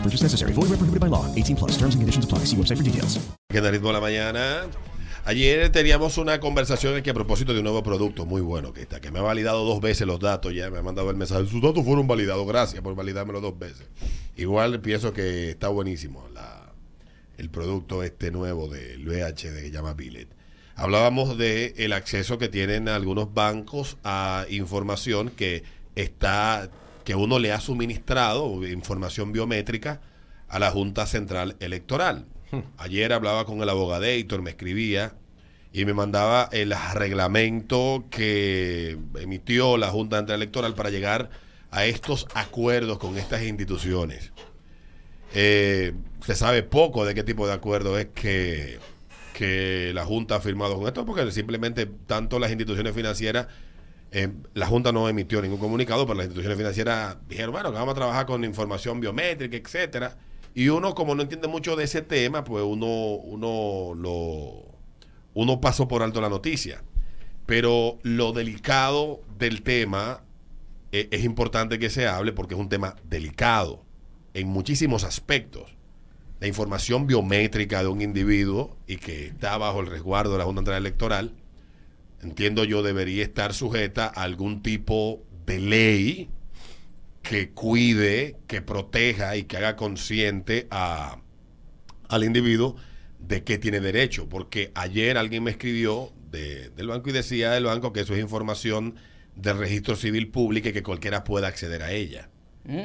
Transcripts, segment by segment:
No purchase necessary. Void where prohibited by law. 18 plus. Terms and conditions apply. See website for details. Que en el ritmo de la mañana. Ayer teníamos una conversación aquí a propósito de un nuevo producto muy bueno que está, que me ha validado dos veces los datos ya, me ha mandado el mensaje, sus datos fueron validados, gracias por validármelo dos veces. Igual pienso que está buenísimo la, el producto este nuevo del VHD que llama Billet. Hablábamos de el acceso que tienen algunos bancos a información que está, que uno le ha suministrado, información biométrica, a la Junta Central Electoral. Ayer hablaba con el abogadator, me escribía y me mandaba el reglamento que emitió la Junta Central Electoral para llegar a estos acuerdos con estas instituciones. Eh, se sabe poco de qué tipo de acuerdo es que, que la Junta ha firmado con esto, porque simplemente tanto las instituciones financieras, eh, la Junta no emitió ningún comunicado, pero las instituciones financieras dijeron, bueno, que vamos a trabajar con información biométrica, etcétera. Y uno, como no entiende mucho de ese tema, pues uno, uno lo uno pasó por alto la noticia. Pero lo delicado del tema eh, es importante que se hable porque es un tema delicado en muchísimos aspectos. La información biométrica de un individuo y que está bajo el resguardo de la Junta Central Electoral, entiendo yo debería estar sujeta a algún tipo de ley que cuide, que proteja y que haga consciente a, al individuo de qué tiene derecho. Porque ayer alguien me escribió de- del banco y decía del banco que eso es información del registro civil público y que cualquiera pueda acceder a ella.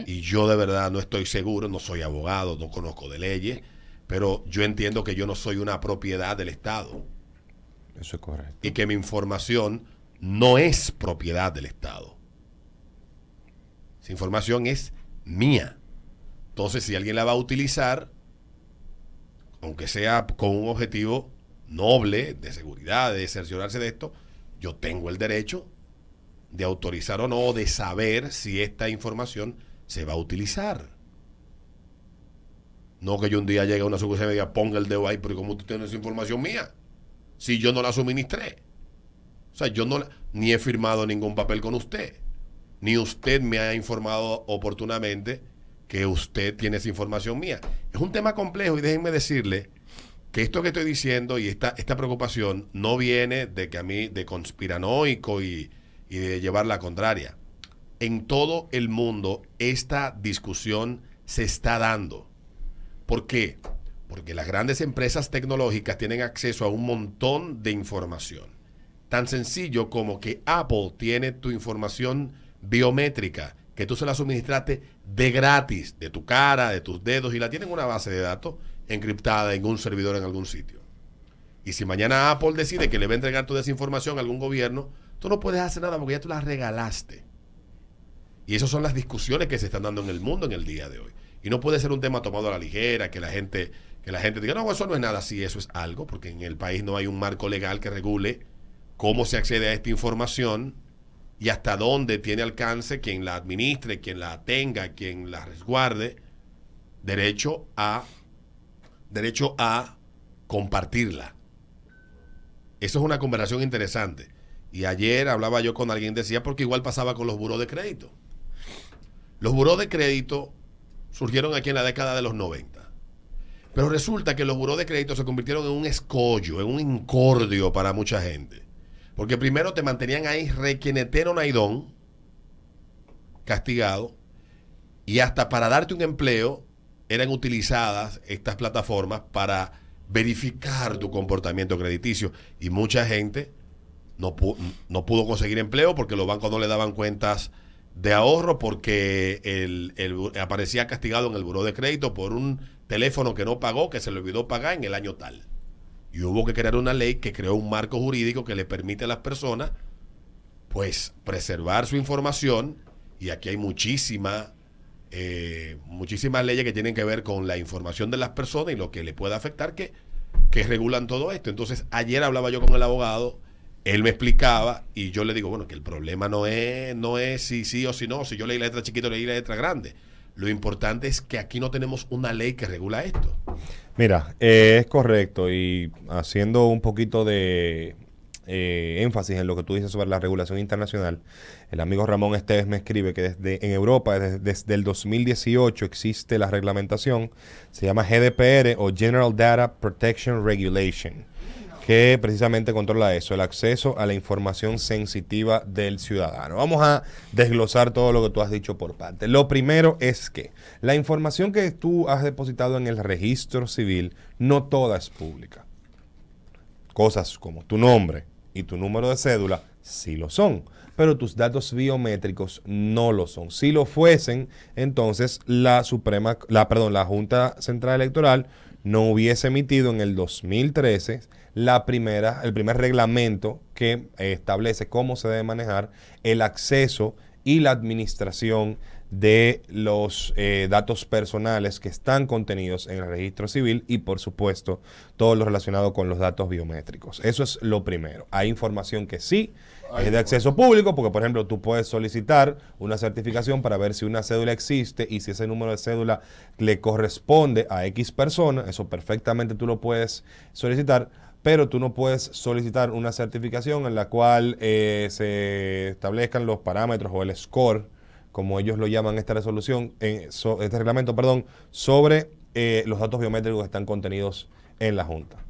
Y yo de verdad no estoy seguro, no soy abogado, no conozco de leyes, pero yo entiendo que yo no soy una propiedad del Estado Eso es correcto. y que mi información no es propiedad del Estado. Esa información es mía. Entonces, si alguien la va a utilizar, aunque sea con un objetivo noble, de seguridad, de cerciorarse de esto, yo tengo el derecho de autorizar o no, de saber si esta información se va a utilizar. No que yo un día llegue a una sucursal y me diga, ponga el dedo ahí, pero ¿cómo tú tienes información mía? Si yo no la suministré. O sea, yo no la- ni he firmado ningún papel con usted. Ni usted me ha informado oportunamente que usted tiene esa información mía. Es un tema complejo y déjenme decirle que esto que estoy diciendo y esta, esta preocupación no viene de que a mí, de conspiranoico y, y de llevar la contraria. En todo el mundo esta discusión se está dando. ¿Por qué? Porque las grandes empresas tecnológicas tienen acceso a un montón de información. Tan sencillo como que Apple tiene tu información biométrica, que tú se la suministraste de gratis, de tu cara, de tus dedos, y la tienen en una base de datos encriptada en un servidor en algún sitio. Y si mañana Apple decide que le va a entregar toda esa información a algún gobierno, tú no puedes hacer nada porque ya tú la regalaste. Y esas son las discusiones que se están dando en el mundo en el día de hoy. Y no puede ser un tema tomado a la ligera, que la gente, que la gente diga, no, eso no es nada. Sí, eso es algo, porque en el país no hay un marco legal que regule cómo se accede a esta información y hasta dónde tiene alcance quien la administre, quien la tenga, quien la resguarde, derecho a derecho a compartirla. Eso es una conversación interesante. Y ayer hablaba yo con alguien, decía, porque igual pasaba con los buros de crédito. Los buros de crédito surgieron aquí en la década de los 90. Pero resulta que los buros de crédito se convirtieron en un escollo, en un incordio para mucha gente. Porque primero te mantenían ahí requenetero naidón, castigado, y hasta para darte un empleo eran utilizadas estas plataformas para verificar tu comportamiento crediticio. Y mucha gente no, no pudo conseguir empleo porque los bancos no le daban cuentas de ahorro porque el, aparecía castigado en el buró de crédito por un teléfono que no pagó, que se le olvidó pagar en el año tal. Y hubo que crear una ley que creó un marco jurídico que le permite a las personas pues preservar su información y aquí hay muchísima eh, muchísimas leyes que tienen que ver con la información de las personas y lo que le puede afectar que, que regulan todo esto. Entonces, ayer hablaba yo con el abogado, él me explicaba y yo le digo, bueno, que el problema no es, no es si sí o si no, si yo leí la letra chiquita o leí la letra grande. Lo importante es que aquí no tenemos una ley que regula esto. Mira, eh, es correcto y haciendo un poquito de eh, énfasis en lo que tú dices sobre la regulación internacional, el amigo Ramón Esteves me escribe que desde en Europa desde, desde el 2018 existe la reglamentación, se llama GDPR o General Data Protection Regulation, que precisamente controla eso, el acceso a la información sensitiva del ciudadano. Vamos a desglosar todo lo que tú has dicho por parte. Lo primero es que la información que tú has depositado en el registro civil, no toda es pública. Cosas como tu nombre y tu número de cédula sí lo son, pero tus datos biométricos no lo son. Si lo fuesen, entonces la Suprema, la perdón, la Junta Central Electoral no hubiese emitido en el 2013 la primera, el primer reglamento que establece cómo se debe manejar el acceso y la administración de los eh, datos personales que están contenidos en el registro civil y por supuesto todo lo relacionado con los datos biométricos. Eso es lo primero. Hay información que sí es de acceso público porque por ejemplo tú puedes solicitar una certificación para ver si una cédula existe y si ese número de cédula le corresponde a X persona, eso perfectamente tú lo puedes solicitar pero tú no puedes solicitar una certificación en la cual eh, se establezcan los parámetros o el score, como ellos lo llaman esta resolución, en, so- este reglamento, perdón, sobre eh, los datos biométricos que están contenidos en la Junta.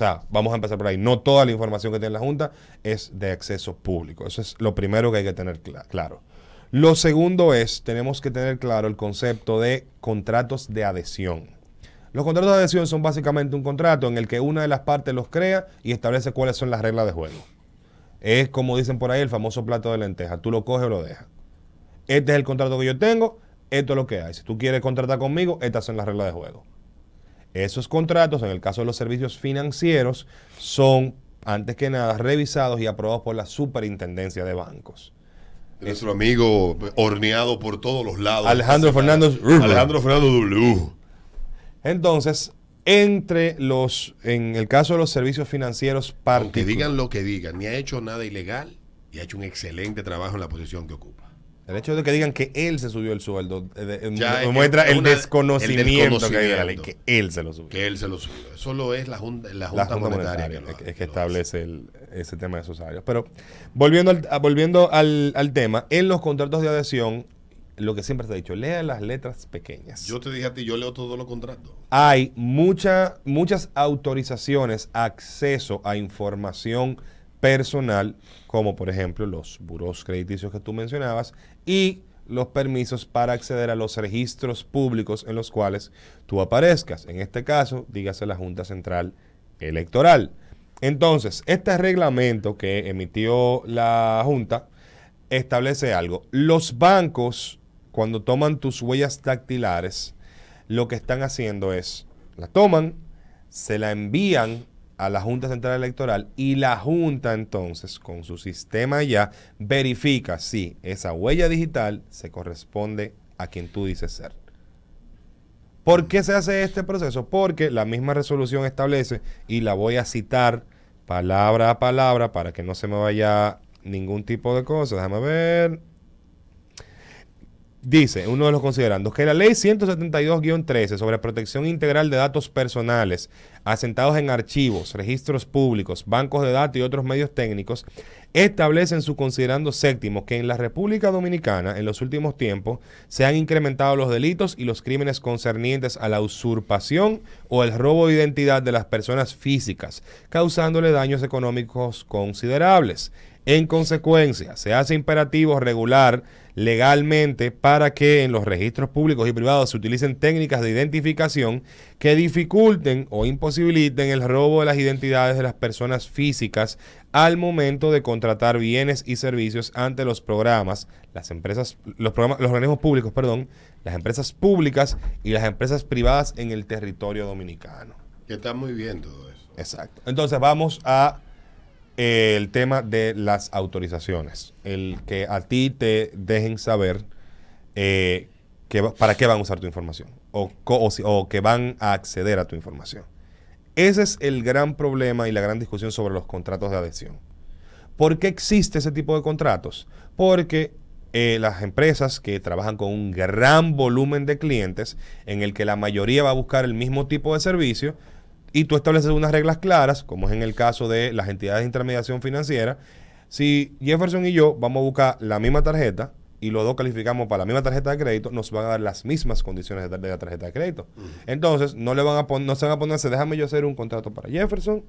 Sea, vamos a empezar por ahí. No toda la información que tiene la Junta es de acceso público. Eso es lo primero que hay que tener cla- claro. Lo segundo es, tenemos que tener claro el concepto de contratos de adhesión. Los contratos de adhesión son básicamente un contrato en el que una de las partes los crea y establece cuáles son las reglas de juego. Es como dicen por ahí el famoso plato de lenteja. Tú lo coges o lo dejas. Este es el contrato que yo tengo, esto es lo que hay. Si tú quieres contratar conmigo, estas son las reglas de juego. Esos contratos, en el caso de los servicios financieros, son, antes que nada, revisados y aprobados por la superintendencia de bancos. Nuestro amigo horneado por todos los lados. Alejandro. Fernández. Alejandro Fernando W. Entonces, entre los, en el caso de los servicios financieros Aunque particulares, digan lo que digan, ni ha hecho nada ilegal y ha hecho un excelente trabajo en la posición que ocupa. El hecho de que digan que él se subió el sueldo eh, de- Ya mu- es- muestra es el, una- desconocimiento el que hay de la ley, que él se lo subió. Que él se lo subió. Eso lo es la Junta, la la junta, Junta Monetaria. Monetaria, que lo es, que lo establece el- ese tema de esos salarios. Pero volviendo, al, volviendo al, al tema, en los contratos de adhesión, lo que siempre se ha dicho, lea las letras pequeñas. Yo te dije a ti, yo leo todos los contratos. hay mucha, muchas autorizaciones, acceso a información personal, como por ejemplo los buros crediticios que tú mencionabas, y los permisos para acceder a los registros públicos en los cuales tú aparezcas. En este caso, dígase la Junta Central Electoral. Entonces, este reglamento que emitió la Junta establece algo. Los bancos, cuando toman tus huellas dactilares, lo que están haciendo es, la toman, se la envían a la Junta Central Electoral y la Junta entonces, con su sistema ya, verifica si esa huella digital se corresponde a quien tú dices ser. ¿Por qué se hace este proceso? Porque la misma resolución establece, y la voy a citar palabra a palabra para que no se me vaya ningún tipo de cosa. Déjame ver. Dice uno de los considerandos que la ley 172-13 sobre protección integral de datos personales asentados en archivos, registros públicos, bancos de datos y otros medios técnicos establece en su considerando séptimo que en la República Dominicana en los últimos tiempos se han incrementado los delitos y los crímenes concernientes a la usurpación o el robo de identidad de las personas físicas, causándole daños económicos considerables. En consecuencia, se hace imperativo regular legalmente para que en los registros públicos y privados se utilicen técnicas de identificación que dificulten o imposibiliten el robo de las identidades de las personas físicas al momento de contratar bienes y servicios ante los programas, las empresas, los programas, los organismos públicos, perdón, las empresas públicas y las empresas privadas en el territorio dominicano. Que está muy bien todo eso. Exacto. Entonces vamos a el tema de las autorizaciones. El que a ti te dejen saber eh, que, para qué van a usar tu información o que van a acceder a tu información. Ese es el gran problema y la gran discusión sobre los contratos de adhesión. ¿Por qué existe ese tipo de contratos? Porque eh, las empresas que trabajan con un gran volumen de clientes, en el que la mayoría va a buscar el mismo tipo de servicio, y tú estableces unas reglas claras, como es en el caso de las entidades de intermediación financiera, si Jefferson y yo vamos a buscar la misma tarjeta y los dos calificamos para la misma tarjeta de crédito, nos van a dar las mismas condiciones de, de la tarjeta de crédito. Entonces, no le van a no se van a ponerse, déjame yo hacer un contrato para Jefferson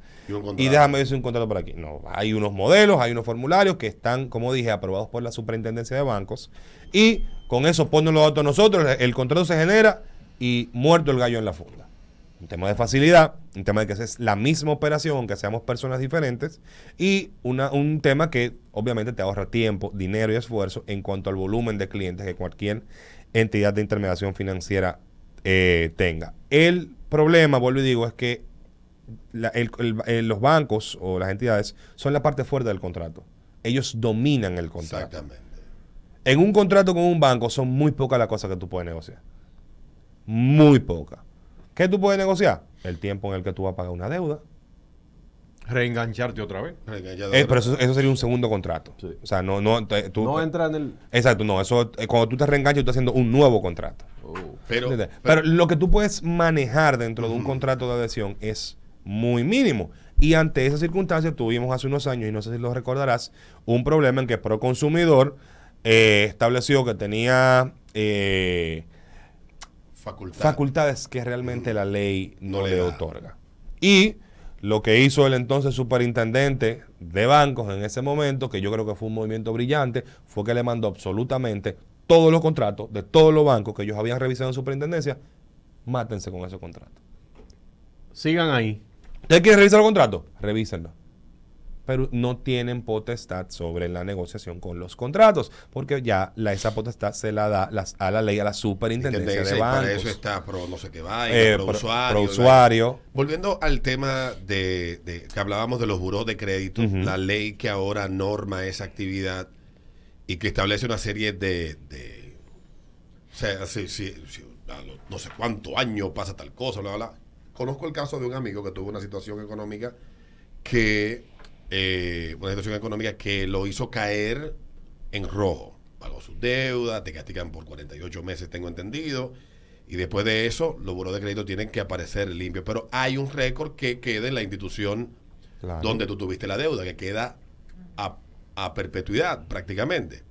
Y déjame yo hacer un contrato para aquí. No, hay unos modelos, hay unos formularios que están, como dije, aprobados por la Superintendencia de Bancos y con eso ponen los datos nosotros, el, el contrato se genera y muerto el gallo en la funda. Un tema de facilidad, un tema de que es la misma operación, aunque seamos personas diferentes, y una, un tema que obviamente te ahorra tiempo, dinero y esfuerzo en cuanto al volumen de clientes que cualquier entidad de intermediación financiera eh, tenga. El problema, vuelvo y digo, es que la- el- el- el- los bancos o las entidades son la parte fuerte del contrato. Ellos dominan el contrato. Exactamente. En un contrato con un banco son muy pocas las cosas que tú puedes negociar. Muy pocas. ¿Qué tú puedes negociar? El tiempo en el que tú vas a pagar una deuda. Reengancharte otra vez. Eh, pero eso, eso sería un segundo contrato. O sea, no, no, te- tú- No entra en el. Exacto, no. Eso, eh, cuando tú te reenganchas, tú estás haciendo un nuevo contrato. Pero, ¿Entiendes? Pero, lo que tú puedes manejar dentro de un contrato de adhesión es muy mínimo. Y ante esa circunstancia tuvimos hace unos años, y no sé si lo recordarás, un problema en que Proconsumidor eh, estableció que tenía eh, Facultad. facultades que realmente la ley no, No le otorga. Y lo que hizo el entonces superintendente de bancos en ese momento, que yo creo que fue un movimiento brillante, fue que le mandó absolutamente todos los contratos de todos los bancos que ellos habían revisado en superintendencia, mátense con esos contratos. Sigan ahí. ¿Ustedes quieren revisar los contratos? Revísenlo. Pero no tienen potestad sobre la negociación con los contratos, porque ya la, esa potestad se la da las, a la ley, a la superintendencia Intendencia, de bancos. para eso está pro no sé qué vaina, Eh, pro, pro- usuario. pro usuario. Volviendo al tema de, de- que hablábamos de los buros de crédito, la ley que ahora norma esa actividad y que establece una serie de, de- o sea, si, no sé cuánto años pasa tal cosa, bla, bla. Conozco el caso de un amigo que tuvo una situación económica que, eh, una situación económica que lo hizo caer en rojo. Pagó sus deudas, te castigan por 48 meses, tengo entendido. Y después de eso, los buros de crédito tienen que aparecer limpios. Pero hay un récord que queda en la institución Claro. donde tú tuviste la deuda, que queda a, a perpetuidad prácticamente.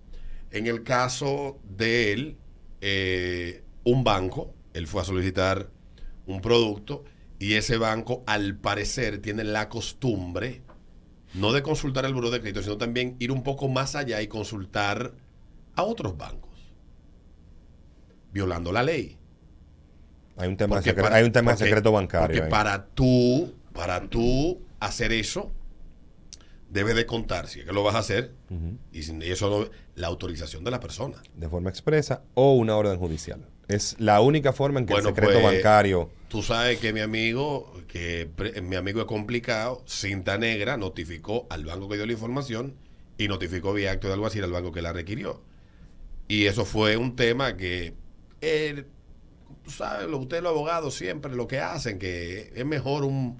En el caso de él, eh, un banco, él fue a solicitar un producto y ese banco, al parecer, tiene la costumbre no de consultar el buro de crédito, sino también ir un poco más allá y consultar a otros bancos, violando la ley. Hay un tema, de, Porque secre- para- hay un tema de secreto bancario. Porque ahí. para tú, para tú hacer eso, debes de contar, si es que lo vas a hacer, y sin eso no- la autorización de la persona. De forma expresa o una orden judicial. Es la única forma en que Bueno, el secreto pues, bancario. Tú sabes que mi amigo, que mi amigo es complicado, cinta negra, notificó al banco que dio la información y notificó vía acto de alguacil al banco que la requirió. Y eso fue un tema que, eh, tú sabes, lo- ustedes los abogados siempre lo que hacen, que es mejor un,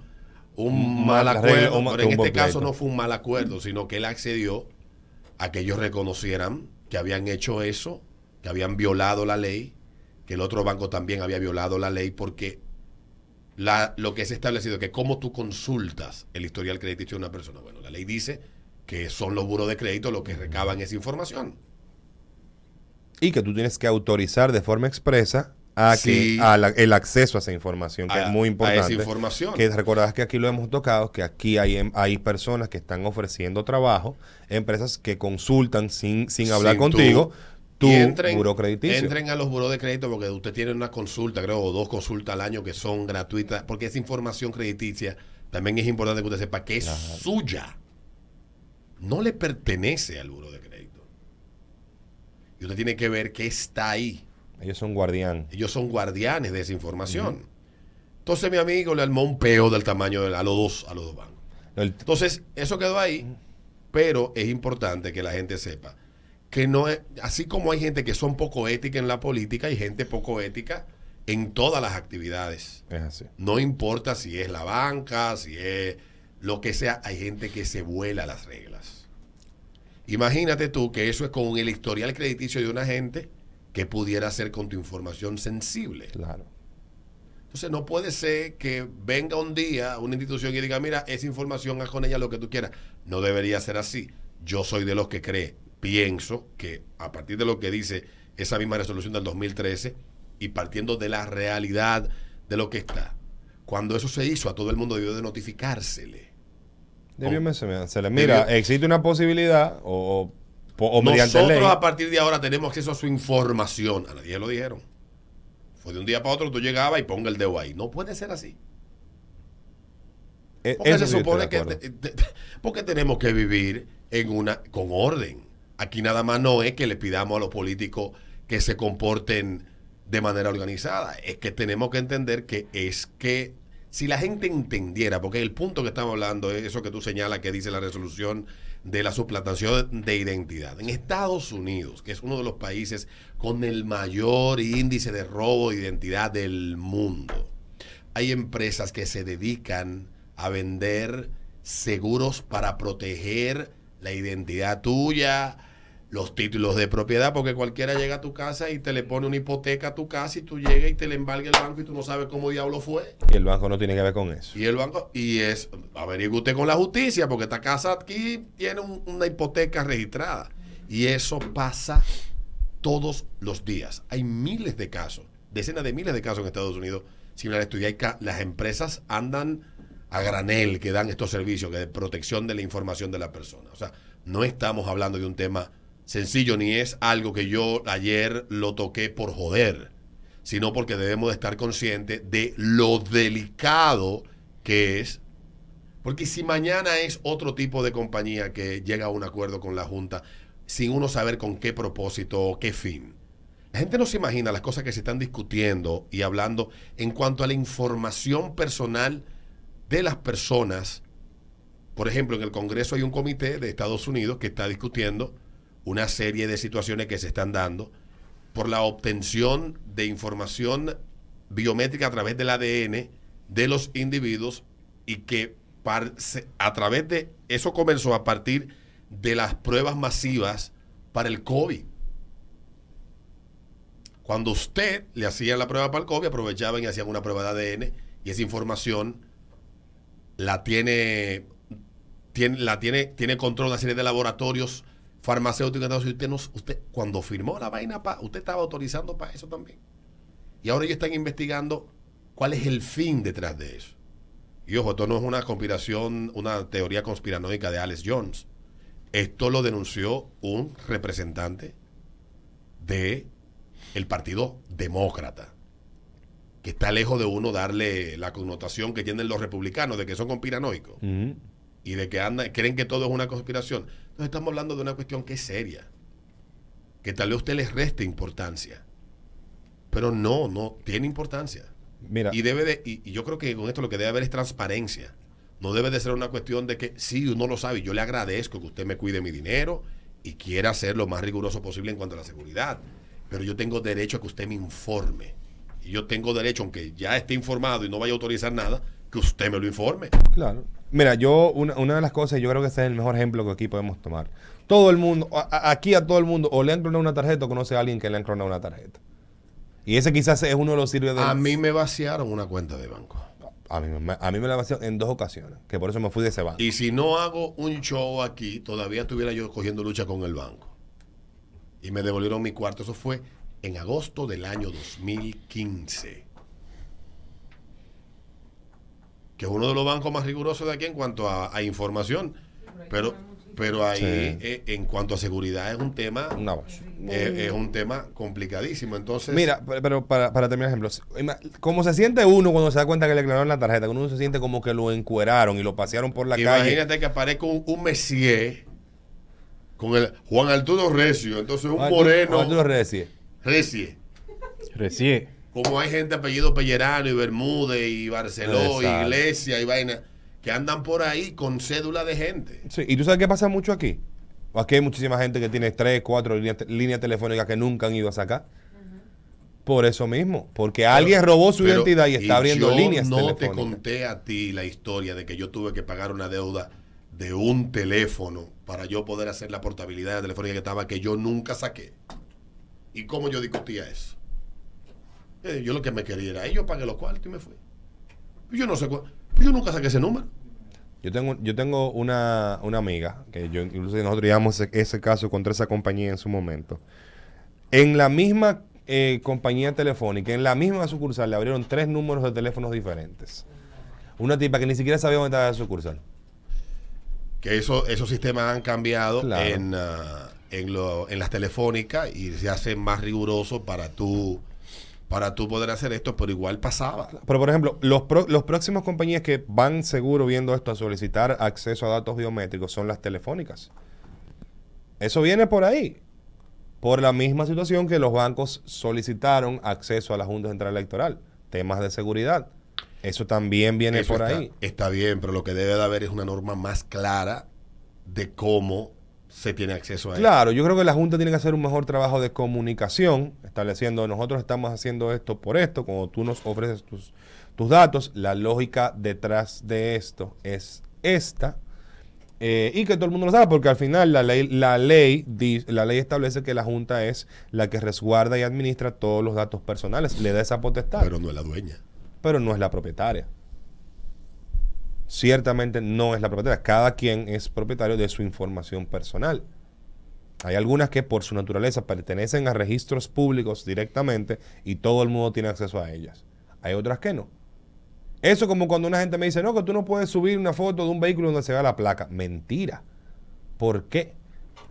un mal mal acuerdo, pero en este caso pleito. no fue un mal acuerdo, sino que él accedió a que ellos reconocieran que habían hecho eso, que habían violado la ley, que el otro banco también había violado la ley, porque la, lo que es establecido es que cómo tú consultas el historial crediticio de una persona. Bueno, la ley dice que son los buros de crédito los que recaban esa información. Y que tú tienes que autorizar de forma expresa a Sí. que a la- el acceso a esa información, que A- es muy a importante. esa información. Que recordarás que aquí lo hemos tocado, que aquí hay, em- hay personas que están ofreciendo trabajo, empresas que consultan sin, sin hablar Sin contigo, tu Y entren, buro crediticio. entren a los buros de crédito porque usted tiene una consulta, creo, o dos consultas al año que son gratuitas, porque esa información crediticia también es importante que usted sepa que es suya. No le pertenece al buro de crédito. Y usted tiene que ver que está ahí. Ellos son guardián. Ellos son guardianes de esa información. Entonces mi amigo le armó un peo del tamaño de a los dos, a los dos bancos. Entonces, eso quedó ahí, pero es importante que la gente sepa que no es, así como hay gente que son poco ética en la política, hay gente poco ética en todas las actividades. es así. No importa si es la banca, si es lo que sea, hay gente que se vuela las reglas. Imagínate tú que eso es con el historial crediticio de una gente que pudiera ser con tu información sensible. Claro. Entonces no puede ser que venga un día una institución y diga, mira, esa información, haz con ella lo que tú quieras. No debería ser así. Yo soy de los que cree, pienso que a partir de lo que dice esa misma resolución del 2013 y partiendo de la realidad de lo que está, cuando eso se hizo, a todo el mundo debió de notificársele. Debió mencionársele. Mira, Debió- existe una posibilidad o, o, o mediante Nosotros ley. a partir de ahora tenemos acceso a su información. A nadie lo dijeron. Fue de un día para otro, tú llegabas y ponga el dedo ahí. No puede ser así. E- Porque eso se supone que te- te- porque tenemos que vivir en una con orden. Aquí nada más no es que le pidamos a los políticos que se comporten de manera organizada, es que tenemos que entender que es que si la gente entendiera, porque el punto que estamos hablando es eso que tú señalas que dice la resolución de la suplantación de identidad. En Estados Unidos, que es uno de los países con el mayor índice de robo de identidad del mundo, hay empresas que se dedican a vender seguros para proteger la identidad tuya, los títulos de propiedad, porque cualquiera llega a tu casa y te le pone una hipoteca a tu casa y tú llegas y te le embarga el banco y tú no sabes cómo diablo fue. Y el banco no tiene que ver con eso. Y el banco, y es, averigüe usted con la justicia, porque esta casa aquí tiene un- una hipoteca registrada. Y eso pasa todos los días. Hay miles de casos, decenas de miles de casos en Estados Unidos sin la estudiar. Las empresas andan a granel que dan estos servicios que de protección de la información de la persona. O sea, no estamos hablando de un tema sencillo, ni es algo que yo ayer lo toqué por joder, sino porque debemos de estar conscientes de lo delicado que es. Porque si mañana es otro tipo de compañía que llega a un acuerdo con la Junta sin uno saber con qué propósito o qué fin. La gente no se imagina las cosas que se están discutiendo y hablando en cuanto a la información personal de las personas. Por ejemplo, en el Congreso hay un comité de Estados Unidos que está discutiendo una serie de situaciones que se están dando por la obtención de información biométrica a través del ADN de los individuos y que a través de eso comenzó a partir de las pruebas masivas para el COVID. Cuando usted le hacía la prueba para el COVID, aprovechaban y hacían una prueba de ADN y esa información la tiene, tiene, la tiene, tiene control de una serie de laboratorios farmacéuticos. Entonces, usted, no, usted cuando firmó la vaina, usted estaba autorizando para eso también. Y ahora ellos están investigando cuál es el fin detrás de eso. Y ojo, esto no es una conspiración, una teoría conspiranoica de Alex Jones. Esto lo denunció un representante de el Partido Demócrata, que está lejos de uno darle la connotación que tienen los republicanos de que son conspiranoicos. Y de que andan, creen que todo es una conspiración. Entonces estamos hablando de una cuestión que es seria, que tal vez usted les reste importancia, pero no, no tiene importancia. Mira, Y debe de, y, y yo creo que con esto lo que debe haber es transparencia. No debe de ser una cuestión de que sí, uno lo sabe, yo le agradezco que usted me cuide mi dinero y quiera ser lo más riguroso posible en cuanto a la seguridad. Pero yo tengo derecho a que usted me informe. Y yo tengo derecho, aunque ya esté informado y no vaya a autorizar nada, que usted me lo informe. Claro. Mira, yo, una, una de las cosas, yo creo que ese es el mejor ejemplo que aquí podemos tomar. Todo el mundo, a- aquí a todo el mundo, o le han clonado una tarjeta o conoce a alguien que le han clonado una tarjeta. Y ese quizás es uno de los sirve de... A mí me vaciaron una cuenta de banco. A mí, a mí me la vaciaron en dos ocasiones, que por eso me fui de ese banco. Y si no hago un show aquí, todavía estuviera yo cogiendo lucha con el banco. Y me devolvieron mi cuarto. Eso fue en agosto del año 2015. Que es uno de los bancos más rigurosos de aquí en cuanto a, a información. Pero, pero ahí, Sí. eh, en cuanto a seguridad, es un tema. Eh, es un tema complicadísimo. Entonces. Mira, pero, para, para terminar ejemplos, ¿cómo se siente uno cuando se da cuenta que le declararon la tarjeta? Uno se siente como que lo encueraron y lo pasearon por la calle. Imagínate que aparezca un, un Messier con el Juan Arturo Recio. Entonces un Juan moreno. Juan Arturo Recio. Recio. Recién. Como hay gente apellido Pellerano y Bermúdez y Barceló, Exacto. Iglesia y vaina, que andan por ahí con cédula de gente. Sí, ¿Y tú sabes qué pasa mucho aquí? Aquí hay muchísima gente que tiene tres, cuatro líneas, líneas telefónicas que nunca han ido a sacar. Por eso mismo, porque alguien robó su Pero- identidad y está abriendo yo líneas no te conté a ti la historia de que yo tuve que pagar una deuda de un teléfono para yo poder hacer la portabilidad de telefónica que estaba que yo nunca saqué. ¿Y cómo yo discutía eso? Eh, yo lo que me quería era, "Ay, yo pagué los cuartos y me fui. Yo no sé cuál. Yo nunca saqué ese número. Yo tengo, yo tengo una, una amiga, que yo incluso nosotros llevamos ese, ese caso contra esa compañía en su momento. En la misma eh, compañía telefónica, en la misma sucursal, le abrieron tres números de teléfonos diferentes. Una tipa que ni siquiera sabía dónde estaba la sucursal. Que eso, esos sistemas han cambiado Claro. en, ah, en, lo- en las telefónicas y se hacen más rigurosos para tú, para tú poder hacer esto, pero igual pasaba. Pero, por ejemplo, los, pro- los próximos compañías que van seguro viendo esto a solicitar acceso a datos biométricos son las telefónicas. Eso viene por ahí. Por la misma situación que los bancos solicitaron acceso a la Junta Central Electoral. Temas de seguridad. Eso también viene Eso por está, ahí. Está bien, pero lo que debe de haber es una norma más clara de cómo se tiene acceso a eso. Claro, yo creo que la Junta tiene que hacer un mejor trabajo de comunicación, estableciendo, nosotros estamos haciendo esto por esto, cuando tú nos ofreces tus, tus datos, la lógica detrás de esto es esta, eh, y que todo el mundo lo sabe, porque al final la ley, la, ley, la ley establece que la Junta es la que resguarda y administra todos los datos personales, le da esa potestad. Pero no es la dueña. Pero no es la propietaria. Ciertamente no es la propietaria. Cada quien es propietario de su información personal. Hay algunas que por su naturaleza pertenecen a registros públicos directamente y todo el mundo tiene acceso a ellas. Hay otras que no. Eso como cuando una gente me dice, no, que tú no puedes subir una foto de un vehículo donde se vea la placa. Mentira. ¿Por qué?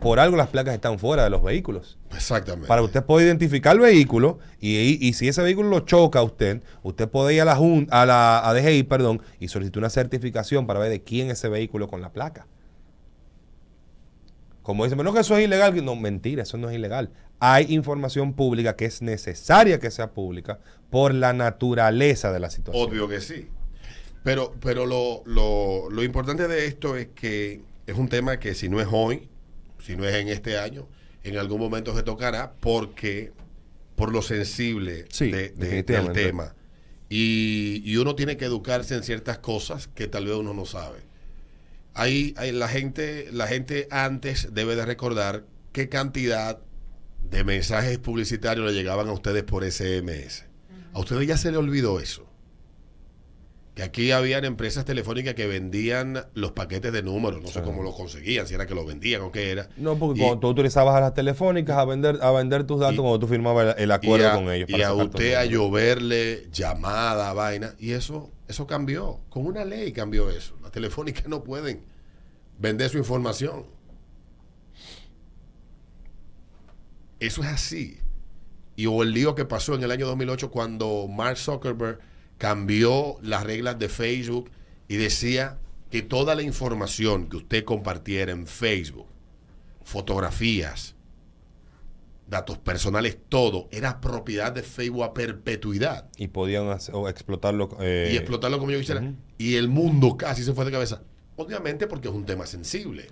Por algo las placas están fuera de los vehículos. Exactamente. Para usted pueda identificar el vehículo y, y- y si ese vehículo lo choca a usted, usted puede ir a la, jun- a la a DGI perdón, y solicitar una certificación para ver de quién es ese vehículo con la placa. Como dicen, no que eso es ilegal. No, mentira, eso no es ilegal. Hay información pública que es necesaria que sea pública por la naturaleza de la situación. Obvio que sí. Pero, pero lo, lo, lo importante de esto es que es un tema que si no es hoy, si no es en este año, en algún momento se tocará porque por lo sensible Sí, de- de- del tema. Y, y uno tiene que educarse en ciertas cosas que tal vez uno no sabe. Ahí, ahí la gente, la gente antes debe de recordar qué cantidad de mensajes publicitarios le llegaban a ustedes por SMS. A ustedes ya se le olvidó eso. Que aquí habían empresas telefónicas que vendían los paquetes de números, no sé cómo los conseguían, si era que los vendían o qué era. No, porque Y- cuando tú utilizabas a las telefónicas a vender, a vender tus datos cuando tú firmabas el, el acuerdo a, con ellos. y a usted a lloverle llamada, vaina. Y eso, eso cambió. Con una ley cambió eso. Las telefónicas no pueden vender su información. Eso es así. Y o el lío que pasó en el año 2008 cuando Mark Zuckerberg cambió las reglas de Facebook y decía que toda la información que usted compartiera en Facebook, fotografías, datos personales, todo, era propiedad de Facebook a perpetuidad. Y podían hacer- o explotarlo. eh, y explotarlo como yo quisiera. Y el mundo casi se fue de cabeza. Obviamente porque es un tema sensible.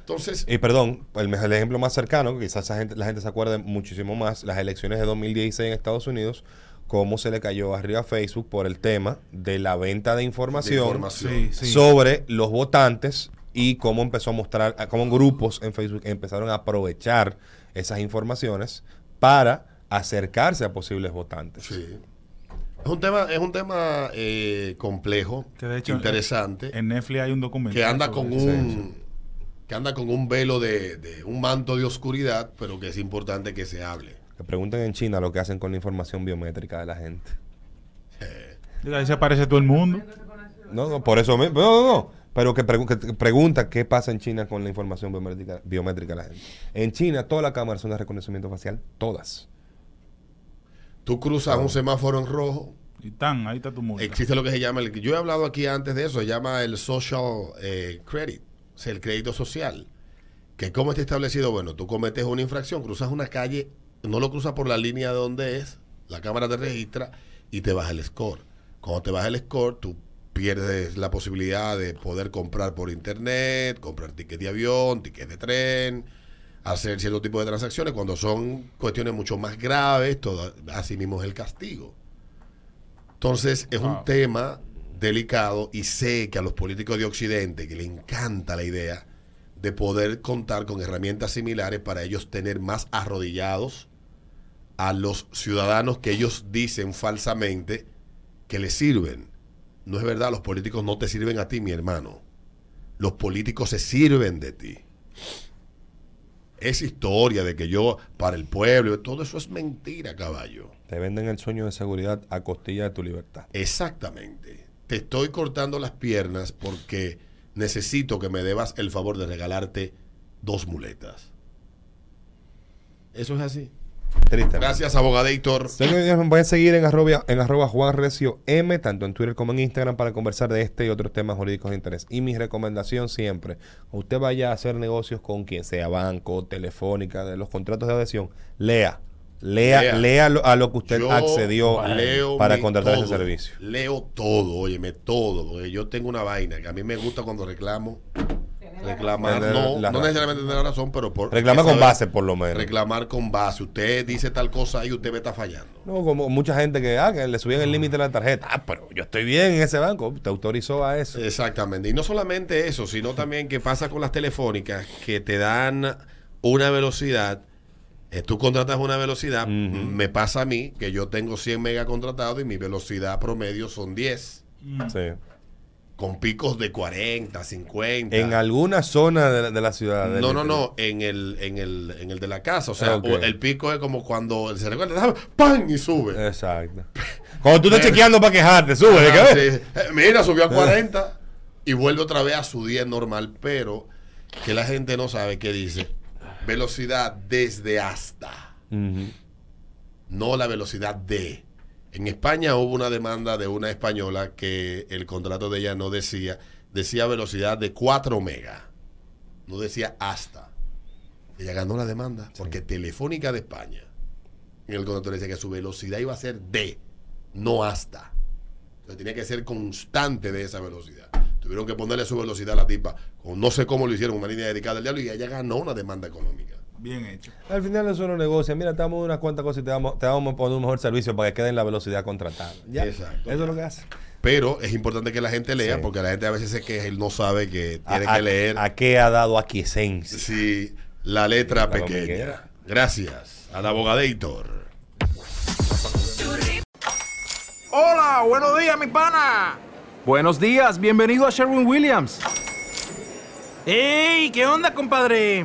Entonces, Y perdón, el, mejor- el ejemplo más cercano, que quizás esa gente, la gente se acuerde muchísimo más, las elecciones de 2016 en Estados Unidos, cómo se le cayó arriba a Facebook por el tema de la venta de información, De información. Sí, sí. sobre los votantes y cómo empezó a mostrar, cómo grupos en Facebook empezaron a aprovechar esas informaciones para acercarse a posibles votantes. sí. Es un tema, es un tema eh, complejo, Que de hecho, interesante, En Netflix hay un documental. que anda con un que anda con un velo de, de un manto de oscuridad, pero que es importante que se hable. Que pregunten en China lo que hacen con la información biométrica de la gente. Ahí se aparece todo el mundo. No, no, por eso mismo. No, no, no. Pero que, pregu- que pregunta qué pasa en China con la información biométrica, biométrica de la gente. En China, todas las cámaras son de reconocimiento facial. Todas. Tú cruzas un semáforo en rojo, Y tan, ahí está tu multa. existe lo que se llama, el, yo he hablado aquí antes de eso, se llama el social eh, credit, o sea, el crédito social. Que cómo está establecido, bueno, tú cometes una infracción, cruzas una calle, no lo cruzas por la línea de donde es, la cámara te registra y te baja el score. Cuando te baja el score, tú pierdes la posibilidad de poder comprar por internet, comprar ticket de avión, ticket de tren, hacer cierto tipo de transacciones. Cuando son cuestiones mucho más graves, todo, así mismo es el castigo. Entonces es un tema delicado y sé que a los políticos de Occidente que le encanta la idea de poder contar con herramientas similares para ellos tener más arrodillados a los ciudadanos que ellos dicen falsamente que les sirven. No es verdad, los políticos no te sirven a ti, mi hermano. Los políticos se sirven de ti. Esa historia de que yo para el pueblo, todo eso es mentira, caballo. Te venden el sueño de seguridad a costilla de tu libertad. Exactamente. Te estoy cortando las piernas porque necesito que me debas el favor de regalarte dos muletas. Eso es así. Triste. Gracias, abogadator. Señores, me pueden seguir en arroba, en arroba Juan Recio M, tanto en Twitter como en Instagram, para conversar de este y otros temas jurídicos de interés. Y mi recomendación siempre, usted vaya a hacer negocios con quien sea, banco, telefónica, de los contratos de adhesión, lea. Lea, Lea. lea, lo- a lo que usted Yo accedió leo para contratar todo. ese servicio. Leo todo, óyeme, todo. Porque yo tengo una vaina que a mí me gusta cuando reclamo. Reclamar, no, la no necesariamente tener la razón, pero por. Reclama esa con base, por lo menos. Reclamar con base. Usted dice tal cosa y usted me está fallando. No, como mucha gente que, ah, que le subían el límite de la tarjeta. Ah, pero yo estoy bien en ese banco. Te autorizó a eso. Exactamente. Y no solamente eso, sino también que pasa con las telefónicas que te dan una velocidad. eh, tú contratas una velocidad. Me pasa a mí que yo tengo 100 megas contratados y mi velocidad promedio son 10. Sí. Con picos de 40, 50. En alguna zona de la, de la ciudad. No, no, no, en el, en el, en el de la casa. O sea, o el pico es como cuando se recuerda, ¡pam! y sube. Exacto. Cuando tú estás chequeando para quejarte, sube. ¿de Ajá, qué? sí. Eh, Mira, subió a 40 y vuelve otra vez a su 10 normal, pero que la gente no sabe qué dice. Velocidad desde hasta, no la velocidad de. En España hubo una demanda de una española que el contrato de ella no decía, decía velocidad de 4 megas, no decía hasta. Ella ganó la demanda porque Telefónica de España, en el contrato decía que su velocidad iba a ser de, no hasta. Entonces tenía que ser constante de esa velocidad. Tuvieron que ponerle su velocidad a la tipa. Con, no sé cómo lo hicieron, una línea dedicada al diablo y ella ganó una demanda económica. Bien hecho. Al final eso no negocia. Mira, te damos unas cuantas cosas y te vamos, te vamos a poner un mejor servicio para que quede en la velocidad contratada. Ya. Exacto. Eso es lo que hace. Pero es importante que la gente lea Sí. porque la gente a veces se queja y no sabe que tiene a, que leer A, qué ha dado aquiescencia? sí, la letra La pequeña. dominguera. Gracias al abogadator. Hola, buenos días, mi pana. Buenos días, bienvenido a Sherwin Williams. ¡Ey! ¿Qué onda, compadre?